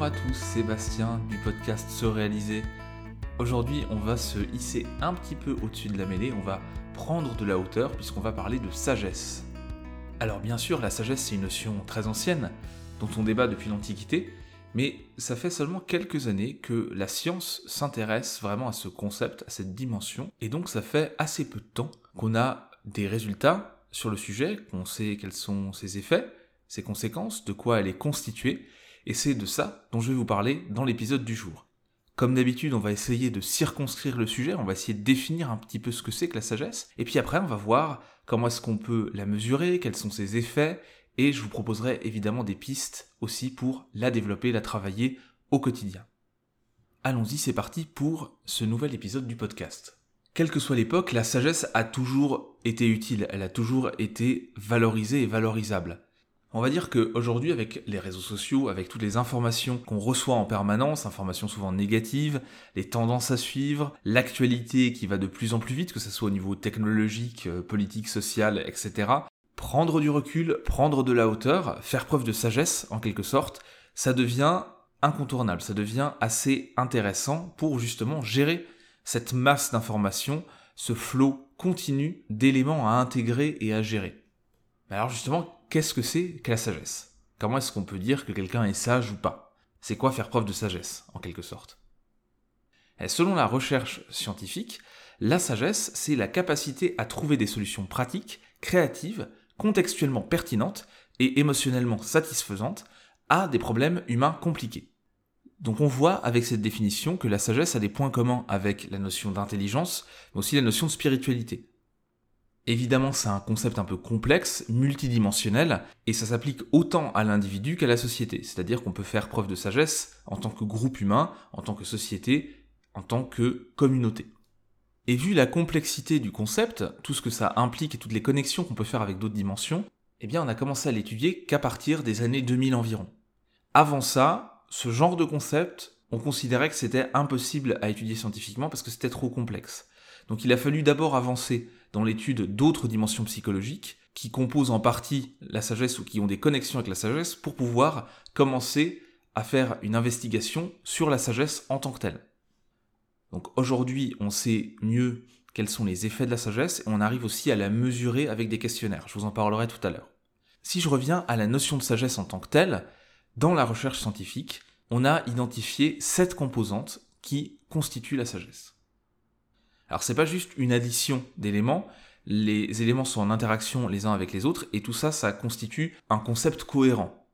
Bonjour à tous, Sébastien du podcast Se Réaliser. Aujourd'hui, on va se hisser un petit peu au-dessus de la mêlée, on va prendre de la hauteur puisqu'on va parler de sagesse. Alors bien sûr, la sagesse c'est une notion très ancienne dont on débat depuis l'Antiquité, mais ça fait seulement quelques années que la science s'intéresse vraiment à ce concept, à cette dimension, et donc ça fait assez peu de temps qu'on a des résultats sur le sujet, qu'on sait quels sont ses effets, ses conséquences, de quoi elle est constituée, et c'est de ça dont je vais vous parler dans l'épisode du jour. Comme d'habitude, on va essayer de circonscrire le sujet, on va essayer de définir un petit peu ce que c'est que la sagesse, et puis après on va voir comment est-ce qu'on peut la mesurer, quels sont ses effets, et je vous proposerai évidemment des pistes aussi pour la développer, la travailler au quotidien. Allons-y, c'est parti pour ce nouvel épisode du podcast. Quelle que soit l'époque, la sagesse a toujours été utile, elle a toujours été valorisée et valorisable. On va dire qu'aujourd'hui, avec les réseaux sociaux, avec toutes les informations qu'on reçoit en permanence, informations souvent négatives, les tendances à suivre, l'actualité qui va de plus en plus vite, que ce soit au niveau technologique, euh, politique, social, etc., prendre du recul, prendre de la hauteur, faire preuve de sagesse, en quelque sorte, ça devient incontournable, ça devient assez intéressant pour justement gérer cette masse d'informations, ce flot continu d'éléments à intégrer et à gérer. Alors justement, qu'est-ce que c'est que la sagesse? Comment est-ce qu'on peut dire que quelqu'un est sage ou pas? C'est quoi faire preuve de sagesse, en quelque sorte? Et Selon la recherche scientifique, la sagesse, c'est la capacité à trouver des solutions pratiques, créatives, contextuellement pertinentes et émotionnellement satisfaisantes à des problèmes humains compliqués. Donc on voit avec cette définition que la sagesse a des points communs avec la notion d'intelligence, mais aussi la notion de spiritualité. Évidemment, c'est un concept un peu complexe, multidimensionnel, et ça s'applique autant à l'individu qu'à la société. C'est-à-dire qu'on peut faire preuve de sagesse en tant que groupe humain, en tant que société, en tant que communauté. Et vu la complexité du concept, tout ce que ça implique et toutes les connexions qu'on peut faire avec d'autres dimensions, eh bien on a commencé à l'étudier qu'à partir des années 2000 environ. Avant ça, ce genre de concept, on considérait que c'était impossible à étudier scientifiquement parce que c'était trop complexe. Donc il a fallu d'abord avancer dans l'étude d'autres dimensions psychologiques qui composent en partie la sagesse ou qui ont des connexions avec la sagesse pour pouvoir commencer à faire une investigation sur la sagesse en tant que telle. Donc aujourd'hui, on sait mieux quels sont les effets de la sagesse et on arrive aussi à la mesurer avec des questionnaires. Je vous en parlerai tout à l'heure. Si je reviens à la notion de sagesse en tant que telle, dans la recherche scientifique, on a identifié sept composantes qui constituent la sagesse. Alors c'est pas juste une addition d'éléments, les éléments sont en interaction les uns avec les autres et tout ça, ça constitue un concept cohérent.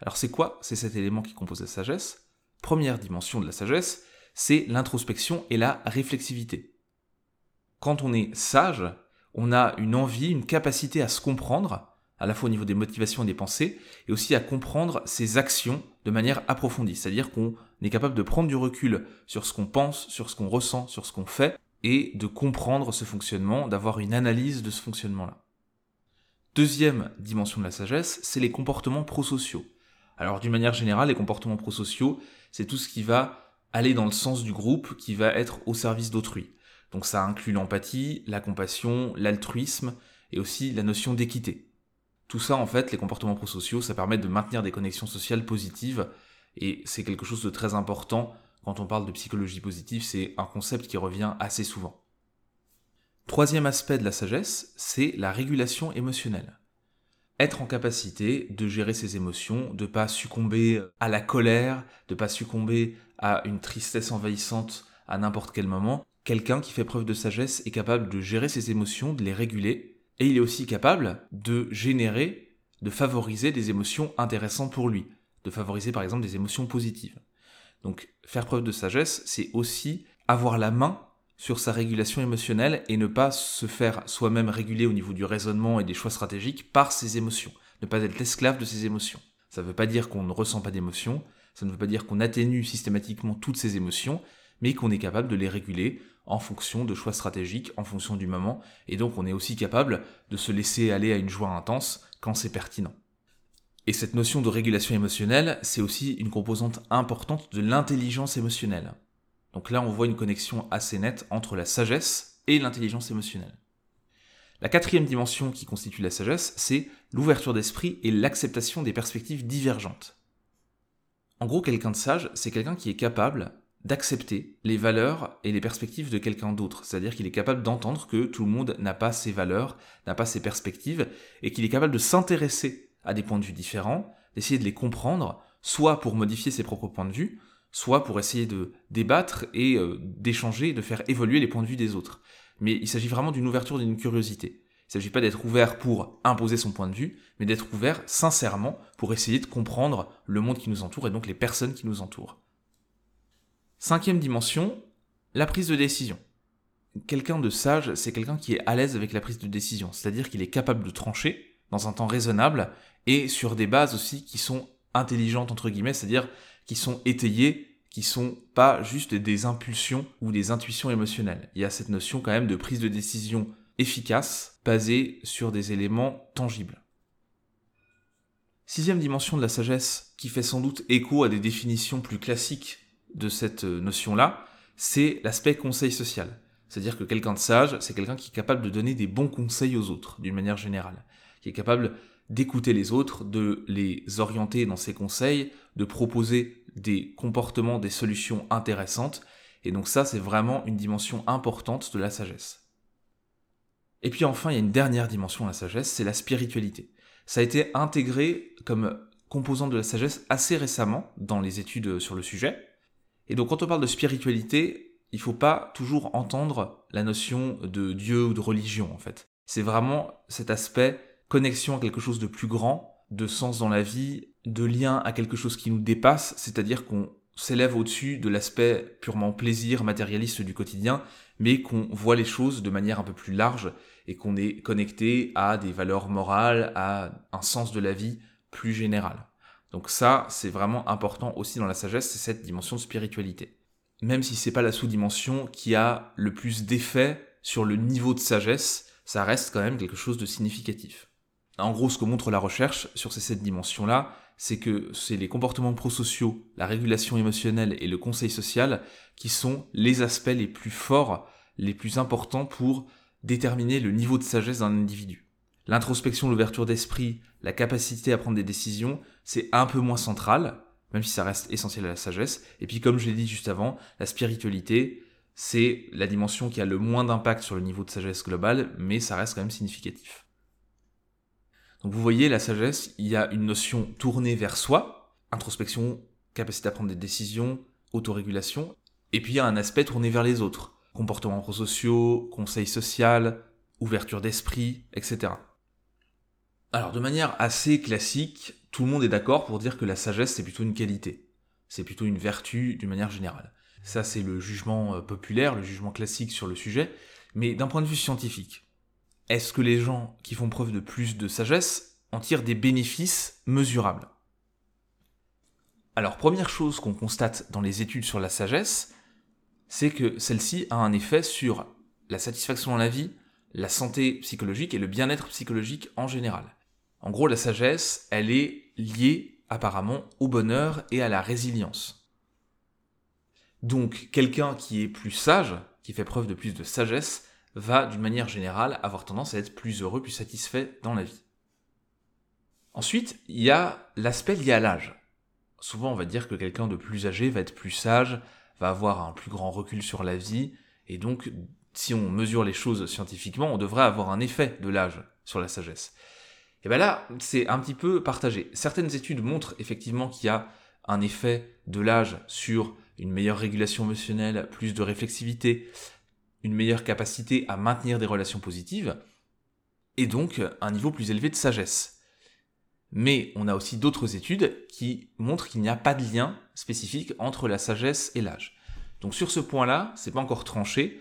Alors c'est quoi? C'est cet élément qui compose la sagesse. Première dimension de la sagesse, c'est l'introspection et la réflexivité. Quand on est sage, on a une envie, une capacité à se comprendre, à la fois au niveau des motivations et des pensées, et aussi à comprendre ses actions de manière approfondie. C'est-à-dire qu'on est capable de prendre du recul sur ce qu'on pense, sur ce qu'on ressent, sur ce qu'on fait, et de comprendre ce fonctionnement, d'avoir une analyse de ce fonctionnement-là. Deuxième dimension de la sagesse, c'est les comportements prosociaux. Alors d'une manière générale, les comportements prosociaux, c'est tout ce qui va aller dans le sens du groupe, qui va être au service d'autrui. Donc ça inclut l'empathie, la compassion, l'altruisme et aussi la notion d'équité. Tout ça, en fait, les comportements prosociaux, ça permet de maintenir des connexions sociales positives, et c'est quelque chose de très important quand on parle de psychologie positive, c'est un concept qui revient assez souvent. Troisième aspect de la sagesse, c'est la régulation émotionnelle. Être en capacité de gérer ses émotions, de pas succomber à la colère, de pas succomber à une tristesse envahissante à n'importe quel moment. Quelqu'un qui fait preuve de sagesse est capable de gérer ses émotions, de les réguler et il est aussi capable de générer, de favoriser des émotions intéressantes pour lui, de favoriser par exemple des émotions positives. Donc faire preuve de sagesse, c'est aussi avoir la main sur sa régulation émotionnelle et ne pas se faire soi-même réguler au niveau du raisonnement et des choix stratégiques par ses émotions, ne pas être l'esclave de ses émotions. Ça ne veut pas dire qu'on ne ressent pas d'émotions, ça ne veut pas dire qu'on atténue systématiquement toutes ses émotions, mais qu'on est capable de les réguler en fonction de choix stratégiques, en fonction du moment, et donc on est aussi capable de se laisser aller à une joie intense quand c'est pertinent. Et cette notion de régulation émotionnelle, c'est aussi une composante importante de l'intelligence émotionnelle. Donc là, on voit une connexion assez nette entre la sagesse et l'intelligence émotionnelle. La quatrième dimension qui constitue la sagesse, c'est l'ouverture d'esprit et l'acceptation des perspectives divergentes. En gros, quelqu'un de sage, c'est quelqu'un qui est capable d'accepter les valeurs et les perspectives de quelqu'un d'autre. C'est-à-dire qu'il est capable d'entendre que tout le monde n'a pas ses valeurs, n'a pas ses perspectives, et qu'il est capable de s'intéresser à des points de vue différents, d'essayer de les comprendre, soit pour modifier ses propres points de vue, soit pour essayer de débattre et euh, d'échanger, de faire évoluer les points de vue des autres. Mais il s'agit vraiment d'une ouverture, d'une curiosité. Il ne s'agit pas d'être ouvert pour imposer son point de vue, mais d'être ouvert sincèrement pour essayer de comprendre le monde qui nous entoure et donc les personnes qui nous entourent. Cinquième dimension, la prise de décision. Quelqu'un de sage, c'est quelqu'un qui est à l'aise avec la prise de décision, c'est-à-dire qu'il est capable de trancher dans un temps raisonnable et sur des bases aussi qui sont intelligentes entre guillemets, c'est-à-dire qui sont étayées, qui sont pas juste des impulsions ou des intuitions émotionnelles. Il y a cette notion quand même de prise de décision efficace, basée sur des éléments tangibles. Sixième dimension de la sagesse, qui fait sans doute écho à des définitions plus classiques de cette notion-là, c'est l'aspect conseil social. C'est-à-dire que quelqu'un de sage, c'est quelqu'un qui est capable de donner des bons conseils aux autres, d'une manière générale, qui est capable d'écouter les autres, de les orienter dans ses conseils, de proposer des comportements, des solutions intéressantes, et donc ça, c'est vraiment une dimension importante de la sagesse. Et puis enfin, il y a une dernière dimension de la sagesse, c'est la spiritualité. Ça a été intégré comme composante de la sagesse assez récemment dans les études sur le sujet, et donc quand on parle de spiritualité, il ne faut pas toujours entendre la notion de Dieu ou de religion en fait. C'est vraiment cet aspect connexion à quelque chose de plus grand, de sens dans la vie, de lien à quelque chose qui nous dépasse, c'est-à-dire qu'on s'élève au-dessus de l'aspect purement plaisir matérialiste du quotidien, mais qu'on voit les choses de manière un peu plus large et qu'on est connecté à des valeurs morales, à un sens de la vie plus général. Donc ça, c'est vraiment important aussi dans la sagesse, c'est cette dimension de spiritualité. Même si c'est pas la sous-dimension qui a le plus d'effet sur le niveau de sagesse, ça reste quand même quelque chose de significatif. En gros, ce que montre la recherche sur ces sept dimensions-là, c'est que c'est les comportements prosociaux, la régulation émotionnelle et le conseil social qui sont les aspects les plus forts, les plus importants pour déterminer le niveau de sagesse d'un individu. L'introspection, l'ouverture d'esprit, la capacité à prendre des décisions, c'est un peu moins central, même si ça reste essentiel à la sagesse. Et puis comme je l'ai dit juste avant, la spiritualité, c'est la dimension qui a le moins d'impact sur le niveau de sagesse globale, mais ça reste quand même significatif. Donc vous voyez, la sagesse, il y a une notion tournée vers soi, introspection, capacité à prendre des décisions, autorégulation, et puis il y a un aspect tourné vers les autres, comportements prosociaux, conseil social, ouverture d'esprit, etc. Alors de manière assez classique, tout le monde est d'accord pour dire que la sagesse c'est plutôt une qualité, c'est plutôt une vertu d'une manière générale. Ça c'est le jugement euh, populaire, le jugement classique sur le sujet, mais d'un point de vue scientifique, est-ce que les gens qui font preuve de plus de sagesse en tirent des bénéfices mesurables? Alors première chose qu'on constate dans les études sur la sagesse, c'est que celle-ci a un effet sur la satisfaction dans la vie, la santé psychologique et le bien-être psychologique en général. En gros, la sagesse, elle est liée apparemment au bonheur et à la résilience. Donc, quelqu'un qui est plus sage, qui fait preuve de plus de sagesse, va d'une manière générale avoir tendance à être plus heureux, plus satisfait dans la vie. Ensuite, il y a l'aspect lié à l'âge. Souvent, on va dire que quelqu'un de plus âgé va être plus sage, va avoir un plus grand recul sur la vie, et donc, si on mesure les choses scientifiquement, on devrait avoir un effet de l'âge sur la sagesse. Et bien là, c'est un petit peu partagé. Certaines études montrent effectivement qu'il y a un effet de l'âge sur une meilleure régulation émotionnelle, plus de réflexivité, une meilleure capacité à maintenir des relations positives, et donc un niveau plus élevé de sagesse. Mais on a aussi d'autres études qui montrent qu'il n'y a pas de lien spécifique entre la sagesse et l'âge. Donc sur ce point-là, c'est pas encore tranché,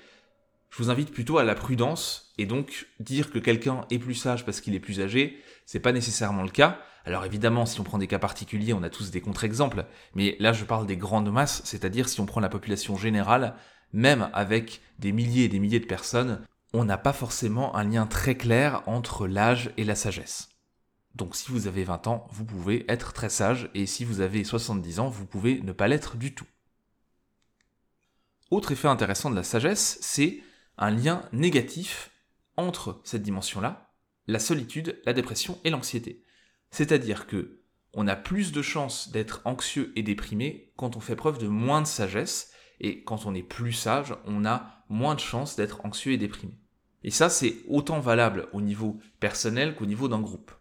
je vous invite plutôt à la prudence et donc dire que quelqu'un est plus sage parce qu'il est plus âgé, c'est pas nécessairement le cas. Alors évidemment, si on prend des cas particuliers, on a tous des contre-exemples, mais là je parle des grandes masses, c'est-à-dire si on prend la population générale, même avec des milliers et des milliers de personnes, on n'a pas forcément un lien très clair entre l'âge et la sagesse. Donc si vous avez 20 ans, vous pouvez être très sage, et si vous avez 70 ans, vous pouvez ne pas l'être du tout. Autre effet intéressant de la sagesse, c'est un lien négatif entre cette dimension-là, la solitude, la dépression et l'anxiété. C'est-à-dire que on a plus de chances d'être anxieux et déprimé quand on fait preuve de moins de sagesse, et quand on est plus sage, on a moins de chances d'être anxieux et déprimé. Et ça, c'est autant valable au niveau personnel qu'au niveau d'un groupe.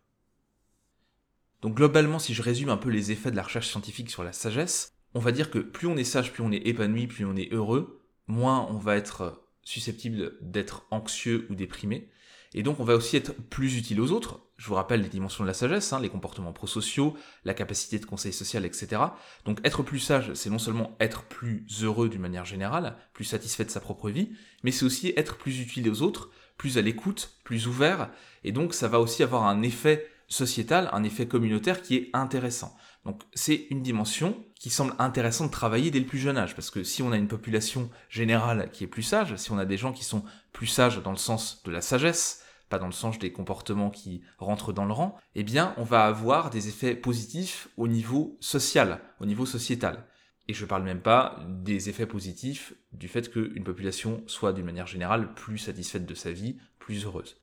Donc globalement, si je résume un peu les effets de la recherche scientifique sur la sagesse, on va dire que plus on est sage, plus on est épanoui, plus on est heureux, moins on va être susceptible d'être anxieux ou déprimé. Et donc on va aussi être plus utile aux autres. Je vous rappelle les dimensions de la sagesse, hein, les comportements prosociaux, la capacité de conseil social, etc. Donc être plus sage, c'est non seulement être plus heureux d'une manière générale, plus satisfait de sa propre vie, mais c'est aussi être plus utile aux autres, plus à l'écoute, plus ouvert, et donc ça va aussi avoir un effet sociétal, un effet communautaire qui est intéressant. Donc c'est une dimension qui semble intéressante de travailler dès le plus jeune âge, parce que si on a une population générale qui est plus sage, si on a des gens qui sont plus sages dans le sens de la sagesse, pas dans le sens des comportements qui rentrent dans le rang, eh bien on va avoir des effets positifs au niveau social, au niveau sociétal. Et je parle même pas des effets positifs du fait qu'une population soit d'une manière générale plus satisfaite de sa vie, plus heureuse.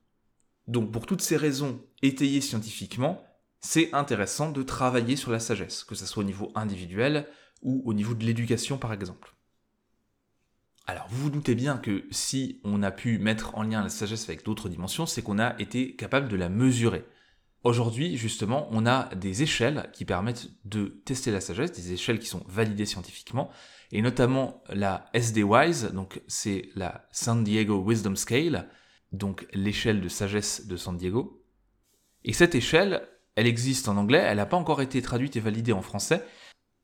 Donc pour toutes ces raisons étayées scientifiquement, c'est intéressant de travailler sur la sagesse, que ce soit au niveau individuel ou au niveau de l'éducation par exemple. Alors vous vous doutez bien que si on a pu mettre en lien la sagesse avec d'autres dimensions, c'est qu'on a été capable de la mesurer. Aujourd'hui, justement, on a des échelles qui permettent de tester la sagesse, des échelles qui sont validées scientifiquement, et notamment la SD-WISE, donc c'est la San Diego Wisdom Scale, donc l'échelle de sagesse de San Diego. Et cette échelle, elle existe en anglais, elle n'a pas encore été traduite et validée en français,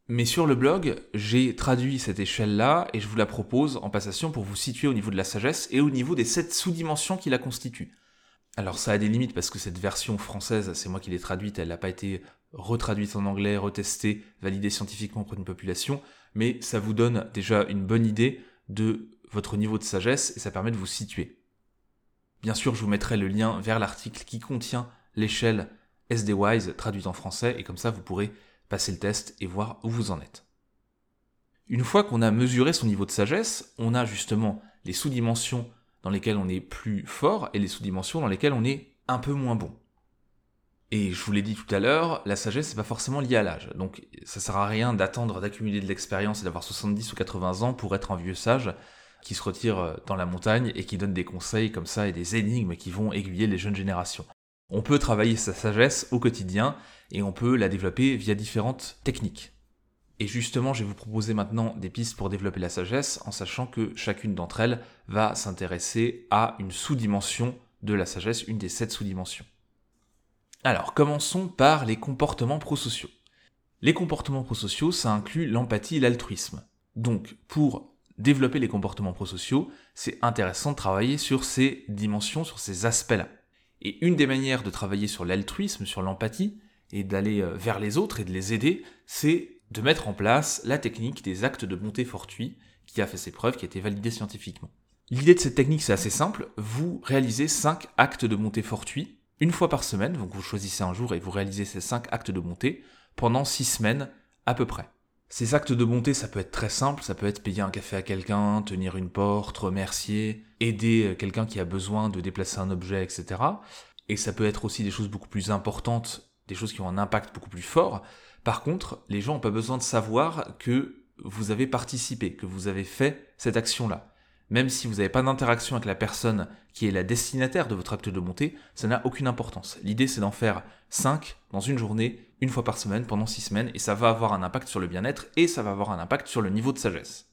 mais sur le blog, j'ai traduit cette échelle-là et je vous la propose en passation pour vous situer au niveau de la sagesse et au niveau des sept sous-dimensions qui la constituent. Alors ça a des limites parce que cette version française, c'est moi qui l'ai traduite, elle n'a pas été retraduite en anglais, retestée, validée scientifiquement pour une population, mais ça vous donne déjà une bonne idée de votre niveau de sagesse et ça permet de vous situer. Bien sûr, je vous mettrai le lien vers l'article qui contient l'échelle SDWise traduite en français, et comme ça vous pourrez passer le test et voir où vous en êtes. Une fois qu'on a mesuré son niveau de sagesse, on a justement les sous-dimensions dans lesquelles on est plus fort et les sous-dimensions dans lesquelles on est un peu moins bon. Et je vous l'ai dit tout à l'heure, la sagesse n'est pas forcément liée à l'âge. Donc ça sert à rien d'attendre d'accumuler de l'expérience et d'avoir 70 ou 80 ans pour être un vieux sage qui se retire dans la montagne et qui donne des conseils comme ça et des énigmes qui vont aiguiller les jeunes générations. On peut travailler sa sagesse au quotidien et on peut la développer via différentes techniques. Et justement, je vais vous proposer maintenant des pistes pour développer la sagesse en sachant que chacune d'entre elles va s'intéresser à une sous-dimension de la sagesse, une des sept sous-dimensions. Alors, commençons par les comportements prosociaux. Les comportements prosociaux, ça inclut l'empathie et l'altruisme. Donc, pour développer les comportements prosociaux, c'est intéressant de travailler sur ces dimensions, sur ces aspects-là. Et une des manières de travailler sur l'altruisme, sur l'empathie, et d'aller euh, vers les autres et de les aider, c'est de mettre en place la technique des actes de bonté fortuit, qui a fait ses preuves, qui a été validée scientifiquement. L'idée de cette technique, c'est assez simple. Vous réalisez 5 actes de bonté fortuit une fois par semaine, donc vous choisissez un jour et vous réalisez ces 5 actes de bonté pendant 6 semaines à peu près. Ces actes de bonté, ça peut être très simple, ça peut être payer un café à quelqu'un, tenir une porte, remercier, aider euh, quelqu'un qui a besoin de déplacer un objet, etc. Et ça peut être aussi des choses beaucoup plus importantes, choses qui ont un impact beaucoup plus fort. Par contre, les gens n'ont pas besoin de savoir que vous avez participé, que vous avez fait cette action-là même si vous n'avez pas d'interaction avec la personne qui est la destinataire de votre acte de montée, ça n'a aucune importance. L'idée c'est d'en faire 5 dans une journée, une fois par semaine, pendant 6 semaines, et ça va avoir un impact sur le bien-être et ça va avoir un impact sur le niveau de sagesse.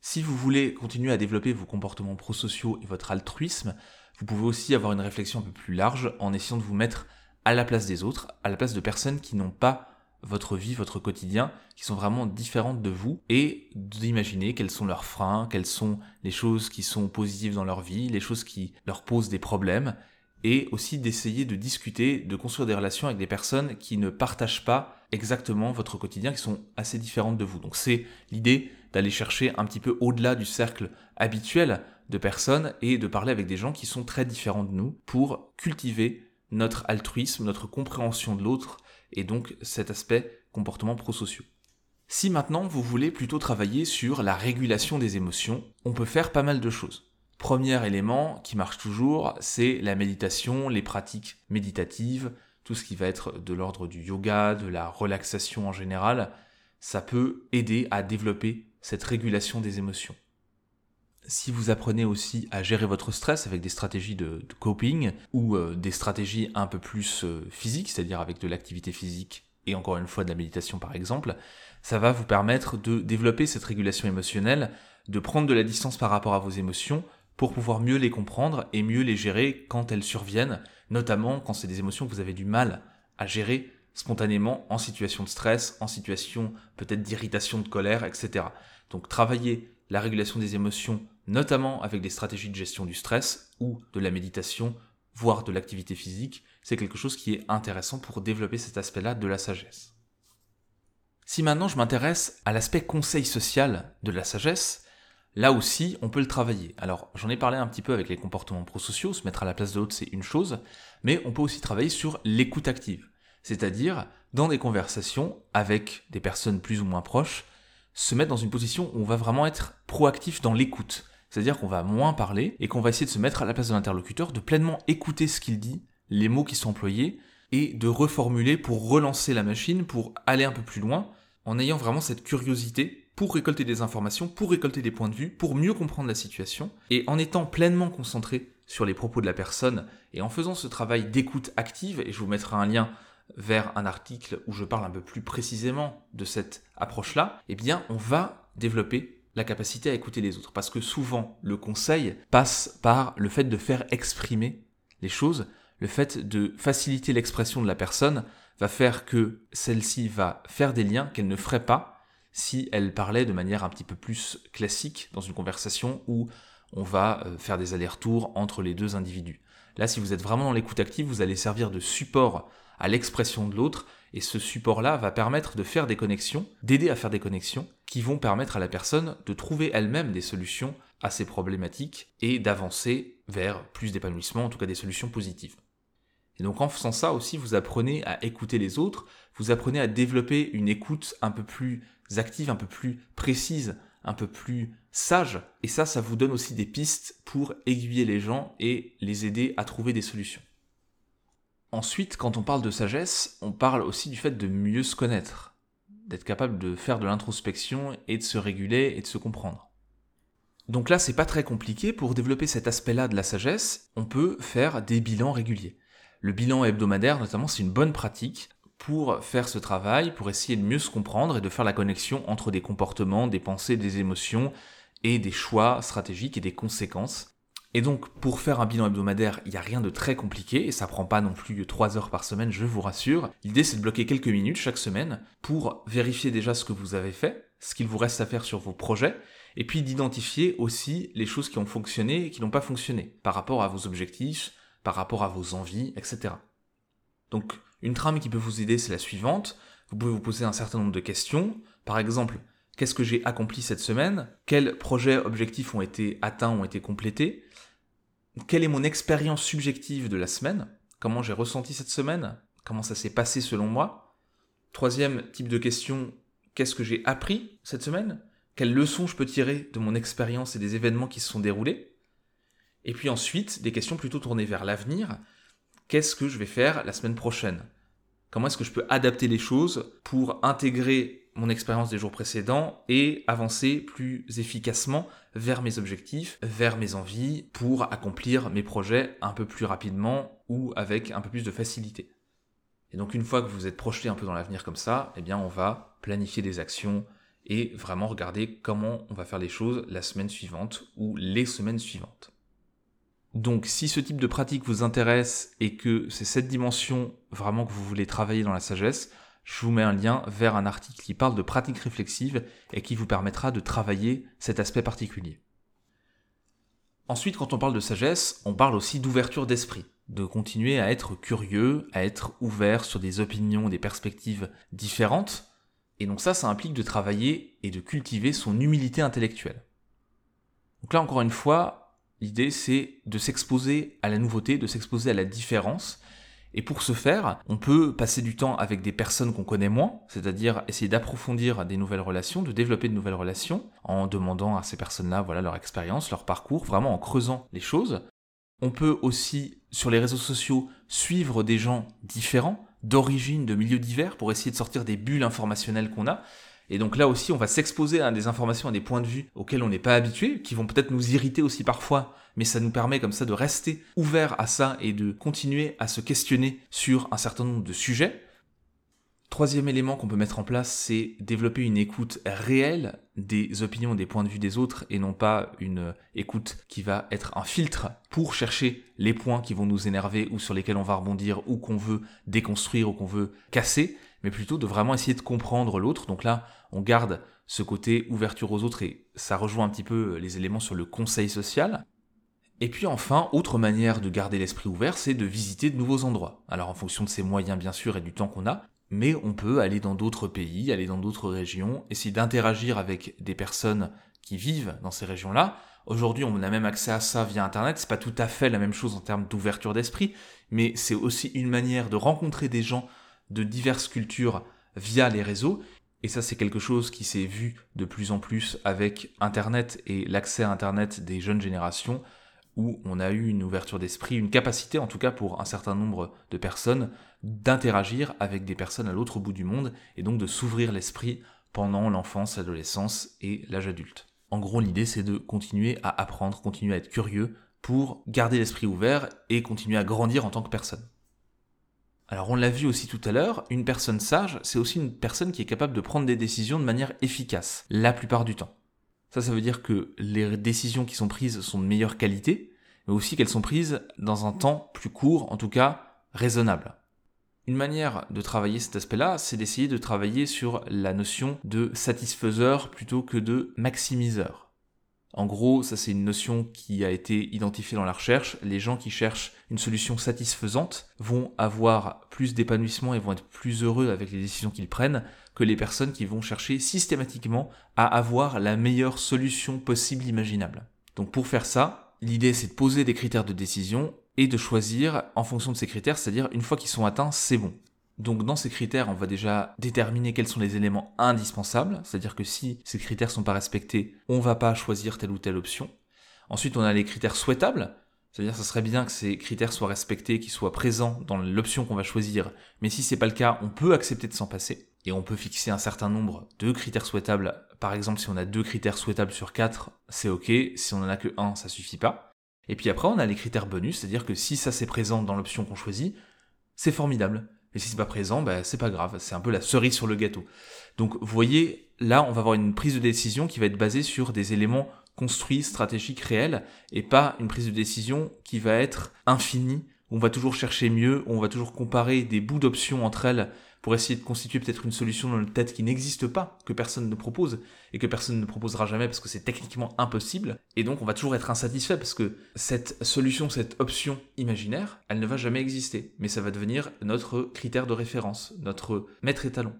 Si vous voulez continuer à développer vos comportements prosociaux et votre altruisme, vous pouvez aussi avoir une réflexion un peu plus large en essayant de vous mettre à la place des autres, à la place de personnes qui n'ont pas votre vie, votre quotidien, qui sont vraiment différentes de vous, et d'imaginer quels sont leurs freins, quelles sont les choses qui sont positives dans leur vie, les choses qui leur posent des problèmes, et aussi d'essayer de discuter, de construire des relations avec des personnes qui ne partagent pas exactement votre quotidien, qui sont assez différentes de vous. Donc c'est l'idée d'aller chercher un petit peu au-delà du cercle habituel de personnes et de parler avec des gens qui sont très différents de nous pour cultiver notre altruisme, notre compréhension de l'autre et donc cet aspect comportement prosociaux. Si maintenant vous voulez plutôt travailler sur la régulation des émotions, on peut faire pas mal de choses. Premier élément qui marche toujours, c'est la méditation, les pratiques méditatives, tout ce qui va être de l'ordre du yoga, de la relaxation en général, ça peut aider à développer cette régulation des émotions. Si vous apprenez aussi à gérer votre stress avec des stratégies de, coping ou euh, des stratégies un peu plus euh, physiques, c'est-à-dire avec de l'activité physique et encore une fois de la méditation par exemple, ça va vous permettre de développer cette régulation émotionnelle, de prendre de la distance par rapport à vos émotions pour pouvoir mieux les comprendre et mieux les gérer quand elles surviennent, notamment quand c'est des émotions que vous avez du mal à gérer spontanément en situation de stress, en situation peut-être d'irritation, de colère, etc. Donc travailler la régulation des émotions, notamment avec des stratégies de gestion du stress ou de la méditation, voire de l'activité physique, c'est quelque chose qui est intéressant pour développer cet aspect-là de la sagesse. Si maintenant je m'intéresse à l'aspect conseil social de la sagesse, là aussi on peut le travailler. Alors j'en ai parlé un petit peu avec les comportements prosociaux, se mettre à la place de l'autre c'est une chose, mais on peut aussi travailler sur l'écoute active. C'est-à-dire, dans des conversations avec des personnes plus ou moins proches, se mettre dans une position où on va vraiment être proactif dans l'écoute. C'est-à-dire qu'on va moins parler et qu'on va essayer de se mettre à la place de l'interlocuteur, de pleinement écouter ce qu'il dit, les mots qui sont employés, et de reformuler pour relancer la machine, pour aller un peu plus loin, en ayant vraiment cette curiosité pour récolter des informations, pour récolter des points de vue, pour mieux comprendre la situation, et en étant pleinement concentré sur les propos de la personne, et en faisant ce travail d'écoute active, et je vous mettrai un lien vers un article où je parle un peu plus précisément de cette approche-là, eh bien, on va développer la capacité à écouter les autres. Parce que souvent, le conseil passe par le fait de faire exprimer les choses, le fait de faciliter l'expression de la personne va faire que celle-ci va faire des liens qu'elle ne ferait pas si elle parlait de manière un petit peu plus classique dans une conversation où on va euh, faire des allers-retours entre les deux individus. Là, si vous êtes vraiment dans l'écoute active, vous allez servir de support à l'expression de l'autre, et ce support-là va permettre de faire des connexions, d'aider à faire des connexions, qui vont permettre à la personne de trouver elle-même des solutions à ses problématiques et d'avancer vers plus d'épanouissement, en tout cas des solutions positives. Et donc en faisant ça aussi, vous apprenez à écouter les autres, vous apprenez à développer une écoute un peu plus active, un peu plus précise, un peu plus sage. Et ça, ça vous donne aussi des pistes pour aiguiller les gens et les aider à trouver des solutions. Ensuite, quand on parle de sagesse, on parle aussi du fait de mieux se connaître, d'être capable de faire de l'introspection et de se réguler et de se comprendre. Donc là, c'est pas très compliqué. Pour développer cet aspect-là de la sagesse, on peut faire des bilans réguliers. Le bilan hebdomadaire, notamment, c'est une bonne pratique pour faire ce travail, pour essayer de mieux se comprendre et de faire la connexion entre des comportements, des pensées, des émotions et des choix stratégiques et des conséquences. Et donc, pour faire un bilan hebdomadaire, il n'y a rien de très compliqué, et ça prend pas non plus 3 heures par semaine, je vous rassure. L'idée, c'est de bloquer quelques minutes chaque semaine pour vérifier déjà ce que vous avez fait, ce qu'il vous reste à faire sur vos projets, et puis d'identifier aussi les choses qui ont fonctionné et qui n'ont pas fonctionné, par rapport à vos objectifs, par rapport à vos envies, etc. Donc, une trame qui peut vous aider, c'est la suivante. Vous pouvez vous poser un certain nombre de questions. Par exemple, qu'est-ce que j'ai accompli cette semaine? Quels projets objectifs ont été atteints, ont été complétés? Quelle est mon expérience subjective de la semaine, comment j'ai ressenti cette semaine, comment ça s'est passé selon moi? Troisième type de question, qu'est-ce que j'ai appris cette semaine, quelles leçons je peux tirer de mon expérience et des événements qui se sont déroulés? Et puis ensuite, des questions plutôt tournées vers l'avenir, qu'est-ce que je vais faire la semaine prochaine? Comment est-ce que je peux adapter les choses pour intégrer mon expérience des jours précédents et avancer plus efficacement vers mes objectifs, vers mes envies, pour accomplir mes projets un peu plus rapidement ou avec un peu plus de facilité. Et donc une fois que vous êtes projeté un peu dans l'avenir comme ça, eh bien on va planifier des actions et vraiment regarder comment on va faire les choses la semaine suivante ou les semaines suivantes. Donc si ce type de pratique vous intéresse et que c'est cette dimension vraiment que vous voulez travailler dans la sagesse, je vous mets un lien vers un article qui parle de pratique réflexive et qui vous permettra de travailler cet aspect particulier. Ensuite, quand on parle de sagesse, on parle aussi d'ouverture d'esprit, de continuer à être curieux, à être ouvert sur des opinions, des perspectives différentes. Et donc ça, ça implique de travailler et de cultiver son humilité intellectuelle. Donc là, encore une fois, l'idée, c'est de s'exposer à la nouveauté, de s'exposer à la différence, et pour ce faire, on peut passer du temps avec des personnes qu'on connaît moins, c'est-à-dire essayer d'approfondir des nouvelles relations, de développer de nouvelles relations, en demandant à ces personnes-là voilà leur expérience, leur parcours, vraiment en creusant les choses. On peut aussi, sur les réseaux sociaux, suivre des gens différents, d'origine, de milieux divers, pour essayer de sortir des bulles informationnelles qu'on a. Et donc là aussi, on va s'exposer à des informations, à des points de vue auxquels on n'est pas habitué, qui vont peut-être nous irriter aussi parfois, mais ça nous permet comme ça de rester ouvert à ça et de continuer à se questionner sur un certain nombre de sujets. Troisième élément qu'on peut mettre en place, c'est développer une écoute réelle des opinions, des points de vue des autres, et non pas une écoute qui va être un filtre pour chercher les points qui vont nous énerver ou sur lesquels on va rebondir ou qu'on veut déconstruire ou qu'on veut casser, mais plutôt de vraiment essayer de comprendre l'autre. Donc là, on garde ce côté ouverture aux autres et ça rejoint un petit peu les éléments sur le conseil social. Et puis enfin, autre manière de garder l'esprit ouvert, c'est de visiter de nouveaux endroits. Alors en fonction de ses moyens bien sûr et du temps qu'on a, mais on peut aller dans d'autres pays, aller dans d'autres régions, essayer d'interagir avec des personnes qui vivent dans ces régions-là. Aujourd'hui, on a même accès à ça via Internet. C'est pas tout à fait la même chose en termes d'ouverture d'esprit, mais c'est aussi une manière de rencontrer des gens de diverses cultures via les réseaux. Et ça, c'est quelque chose qui s'est vu de plus en plus avec Internet et l'accès à Internet des jeunes générations où on a eu une ouverture d'esprit, une capacité en tout cas pour un certain nombre de personnes d'interagir avec des personnes à l'autre bout du monde et donc de s'ouvrir l'esprit pendant l'enfance, l'adolescence et l'âge adulte. En gros, l'idée c'est de continuer à apprendre, continuer à être curieux pour garder l'esprit ouvert et continuer à grandir en tant que personne. Alors on l'a vu aussi tout à l'heure, une personne sage, c'est aussi une personne qui est capable de prendre des décisions de manière efficace, la plupart du temps. Ça, ça veut dire que les décisions qui sont prises sont de meilleure qualité, mais aussi qu'elles sont prises dans un temps plus court, en tout cas raisonnable. Une manière de travailler cet aspect-là, c'est d'essayer de travailler sur la notion de satisfaiseur plutôt que de maximiseur. En gros, ça c'est une notion qui a été identifiée dans la recherche. Les gens qui cherchent une solution satisfaisante vont avoir plus d'épanouissement et vont être plus heureux avec les décisions qu'ils prennent que les personnes qui vont chercher systématiquement à avoir la meilleure solution possible imaginable. Donc pour faire ça, l'idée c'est de poser des critères de décision et de choisir en fonction de ces critères, c'est-à-dire une fois qu'ils sont atteints, c'est bon. Donc dans ces critères, on va déjà déterminer quels sont les éléments indispensables, c'est-à-dire que si ces critères sont pas respectés, on va pas choisir telle ou telle option. Ensuite, on a les critères souhaitables, c'est-à-dire que ce serait bien que ces critères soient respectés, qu'ils soient présents dans l'option qu'on va choisir, mais si c'est pas le cas, on peut accepter de s'en passer et on peut fixer un certain nombre de critères souhaitables. Par exemple, si on a deux critères souhaitables sur quatre, c'est ok. Si on en a que un, ça suffit pas. Et puis après, on a les critères bonus, c'est-à-dire que si ça c'est présent dans l'option qu'on choisit, c'est formidable. Et si c'est pas présent, ben, c'est pas grave. C'est un peu la cerise sur le gâteau. Donc, vous voyez, là, on va avoir une prise de décision qui va être basée sur des éléments construits, stratégiques, réels, et pas une prise de décision qui va être infinie, on va toujours chercher mieux, on va toujours comparer des bouts d'options entre elles pour essayer de constituer peut-être une solution dans notre tête qui n'existe pas, que personne ne propose, et que personne ne proposera jamais parce que c'est techniquement impossible. Et donc on va toujours être insatisfait parce que cette solution, cette option imaginaire, elle ne va jamais exister. Mais ça va devenir notre critère de référence, notre maître étalon.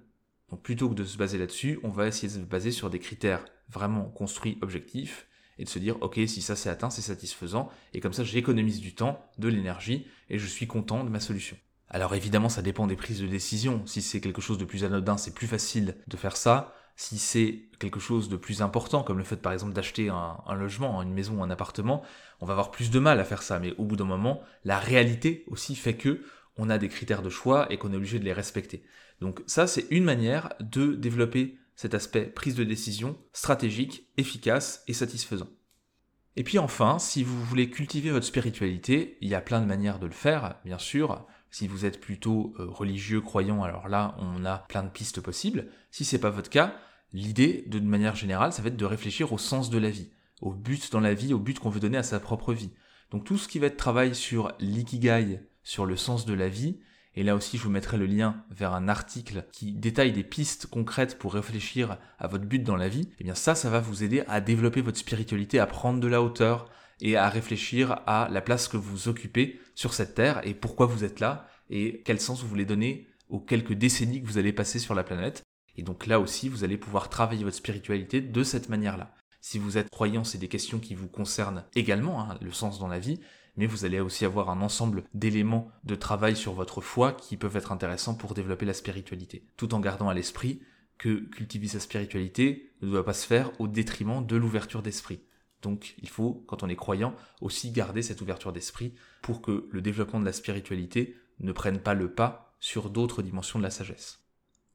Donc plutôt que de se baser là-dessus, on va essayer de se baser sur des critères vraiment construits, objectifs, et de se dire, ok, si ça c'est atteint, c'est satisfaisant, et comme ça j'économise du temps, de l'énergie, et je suis content de ma solution. Alors évidemment, ça dépend des prises de décision. Si c'est quelque chose de plus anodin, c'est plus facile de faire ça. Si c'est quelque chose de plus important, comme le fait par exemple d'acheter un, logement, une maison, un appartement, on va avoir plus de mal à faire ça. Mais au bout d'un moment, la réalité aussi fait que on a des critères de choix et qu'on est obligé de les respecter. Donc ça, c'est une manière de développer cet aspect prise de décision stratégique, efficace et satisfaisant. Et puis enfin, si vous voulez cultiver votre spiritualité, il y a plein de manières de le faire, bien sûr. Si vous êtes plutôt euh, religieux, croyant, alors là, on a plein de pistes possibles. Si c'est pas votre cas, l'idée, de manière générale, ça va être de réfléchir au sens de la vie, au but dans la vie, au but qu'on veut donner à sa propre vie. Donc tout ce qui va être travail sur l'ikigai, sur le sens de la vie, et là aussi je vous mettrai le lien vers un article qui détaille des pistes concrètes pour réfléchir à votre but dans la vie, et eh bien ça, ça va vous aider à développer votre spiritualité, à prendre de la hauteur, et à réfléchir à la place que vous occupez sur cette terre et pourquoi vous êtes là et quel sens vous voulez donner aux quelques décennies que vous allez passer sur la planète. Et donc là aussi, vous allez pouvoir travailler votre spiritualité de cette manière-là. Si vous êtes croyant, c'est des questions qui vous concernent également, hein, le sens dans la vie, mais vous allez aussi avoir un ensemble d'éléments de travail sur votre foi qui peuvent être intéressants pour développer la spiritualité, tout en gardant à l'esprit que cultiver sa spiritualité ne doit pas se faire au détriment de l'ouverture d'esprit. Donc il faut, quand on est croyant, aussi garder cette ouverture d'esprit pour que le développement de la spiritualité ne prenne pas le pas sur d'autres dimensions de la sagesse.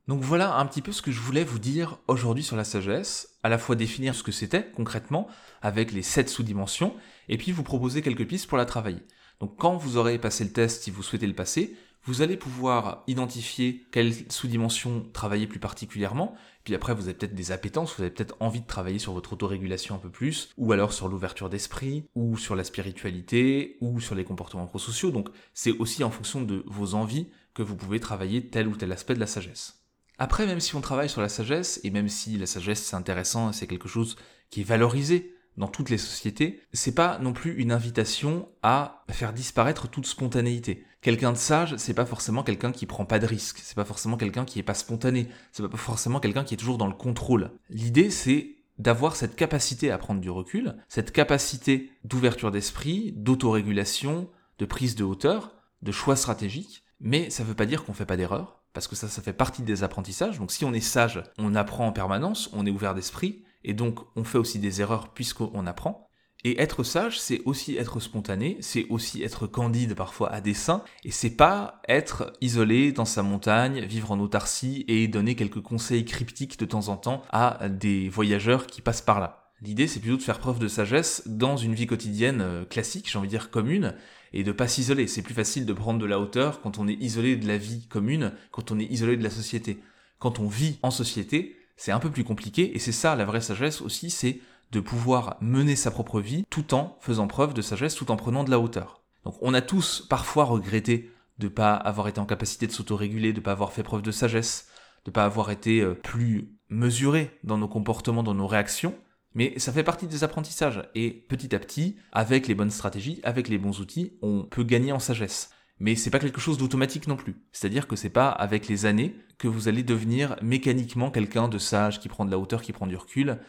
Donc voilà un petit peu ce que je voulais vous dire aujourd'hui sur la sagesse, à la fois définir ce que c'était concrètement avec les sept sous-dimensions, et puis vous proposer quelques pistes pour la travailler. Donc quand vous aurez passé le test, si vous souhaitez le passer, vous allez pouvoir identifier quelle sous-dimension travailler plus particulièrement, puis après vous avez peut-être des appétences, vous avez peut-être envie de travailler sur votre autorégulation un peu plus, ou alors sur l'ouverture d'esprit, ou sur la spiritualité, ou sur les comportements prosociaux, donc c'est aussi en fonction de vos envies que vous pouvez travailler tel ou tel aspect de la sagesse. Après, même si on travaille sur la sagesse, et même si la sagesse c'est intéressant, c'est quelque chose qui est valorisé dans toutes les sociétés, c'est pas non plus une invitation à faire disparaître toute spontanéité. Quelqu'un de sage, c'est pas forcément quelqu'un qui prend pas de risques, c'est pas forcément quelqu'un qui est pas spontané, c'est pas forcément quelqu'un qui est toujours dans le contrôle. L'idée c'est d'avoir cette capacité à prendre du recul, cette capacité d'ouverture d'esprit, d'autorégulation, de prise de hauteur, de choix stratégiques, mais ça veut pas dire qu'on fait pas d'erreurs, parce que ça, ça fait partie des apprentissages. Donc si on est sage, on apprend en permanence, on est ouvert d'esprit, et donc on fait aussi des erreurs puisqu'on apprend. Et être sage, c'est aussi être spontané, c'est aussi être candide parfois à dessein, et c'est pas être isolé dans sa montagne, vivre en autarcie et donner quelques conseils cryptiques de temps en temps à des voyageurs qui passent par là. L'idée, c'est plutôt de faire preuve de sagesse dans une vie quotidienne euh, classique, j'ai envie de dire commune, et de pas s'isoler. C'est plus facile de prendre de la hauteur quand on est isolé de la vie commune, quand on est isolé de la société. Quand on vit en société, c'est un peu plus compliqué, et c'est ça la vraie sagesse aussi, c'est de pouvoir mener sa propre vie tout en faisant preuve de sagesse, tout en prenant de la hauteur. Donc on a tous parfois regretté de ne pas avoir été en capacité de s'autoréguler, de ne pas avoir fait preuve de sagesse, de ne pas avoir été euh, plus mesuré dans nos comportements, dans nos réactions, mais ça fait partie des apprentissages. Et petit à petit, avec les bonnes stratégies, avec les bons outils, on peut gagner en sagesse. Mais c'est pas quelque chose d'automatique non plus. C'est-à-dire que c'est pas avec les années que vous allez devenir mécaniquement quelqu'un de sage, qui prend de la hauteur, qui prend du recul.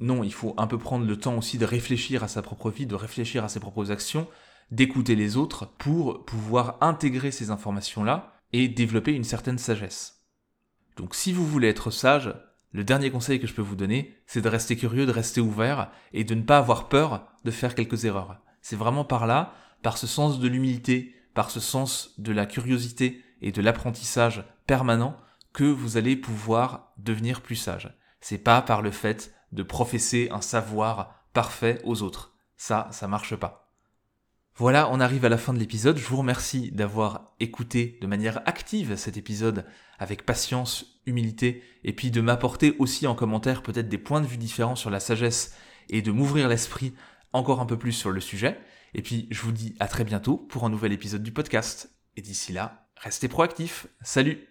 Non, il faut un peu prendre le temps aussi de réfléchir à sa propre vie, de réfléchir à ses propres actions, d'écouter les autres pour pouvoir intégrer ces informations-là et développer une certaine sagesse. Donc si vous voulez être sage, le dernier conseil que je peux vous donner, c'est de rester curieux, de rester ouvert et de ne pas avoir peur de faire quelques erreurs. C'est vraiment par là, par ce sens de l'humilité, par ce sens de la curiosité et de l'apprentissage permanent que vous allez pouvoir devenir plus sage. C'est pas par le fait de professer un savoir parfait aux autres. Ça, ça marche pas. Voilà, on arrive à la fin de l'épisode. Je vous remercie d'avoir écouté de manière active cet épisode avec patience, humilité, et puis de m'apporter aussi en commentaire peut-être des points de vue différents sur la sagesse et de m'ouvrir l'esprit encore un peu plus sur le sujet. Et puis je vous dis à très bientôt pour un nouvel épisode du podcast. Et d'ici là, restez proactifs. Salut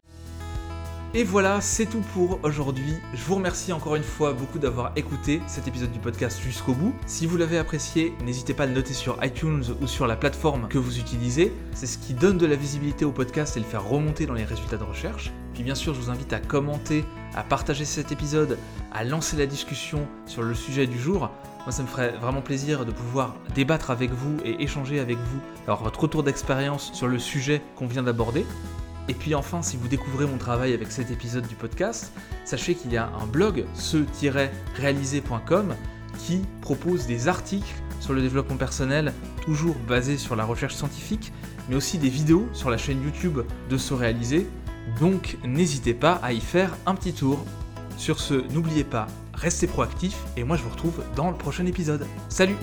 et voilà, c'est tout pour aujourd'hui. Je vous remercie encore une fois beaucoup d'avoir écouté cet épisode du podcast jusqu'au bout. Si vous l'avez apprécié, n'hésitez pas à le noter sur iTunes ou sur la plateforme que vous utilisez. C'est ce qui donne de la visibilité au podcast et le faire remonter dans les résultats de recherche. Puis bien sûr, je vous invite à commenter, à partager cet épisode, à lancer la discussion sur le sujet du jour. Moi, ça me ferait vraiment plaisir de pouvoir débattre avec vous et échanger avec vous, votre retour d'expérience sur le sujet qu'on vient d'aborder. Et puis enfin, si vous découvrez mon travail avec cet épisode du podcast, sachez qu'il y a un blog, ce-réalisé.com, qui propose des articles sur le développement personnel, toujours basés sur la recherche scientifique, mais aussi des vidéos sur la chaîne YouTube de Se Réaliser. Donc n'hésitez pas à y faire un petit tour. Sur ce, n'oubliez pas, restez proactifs et moi je vous retrouve dans le prochain épisode. Salut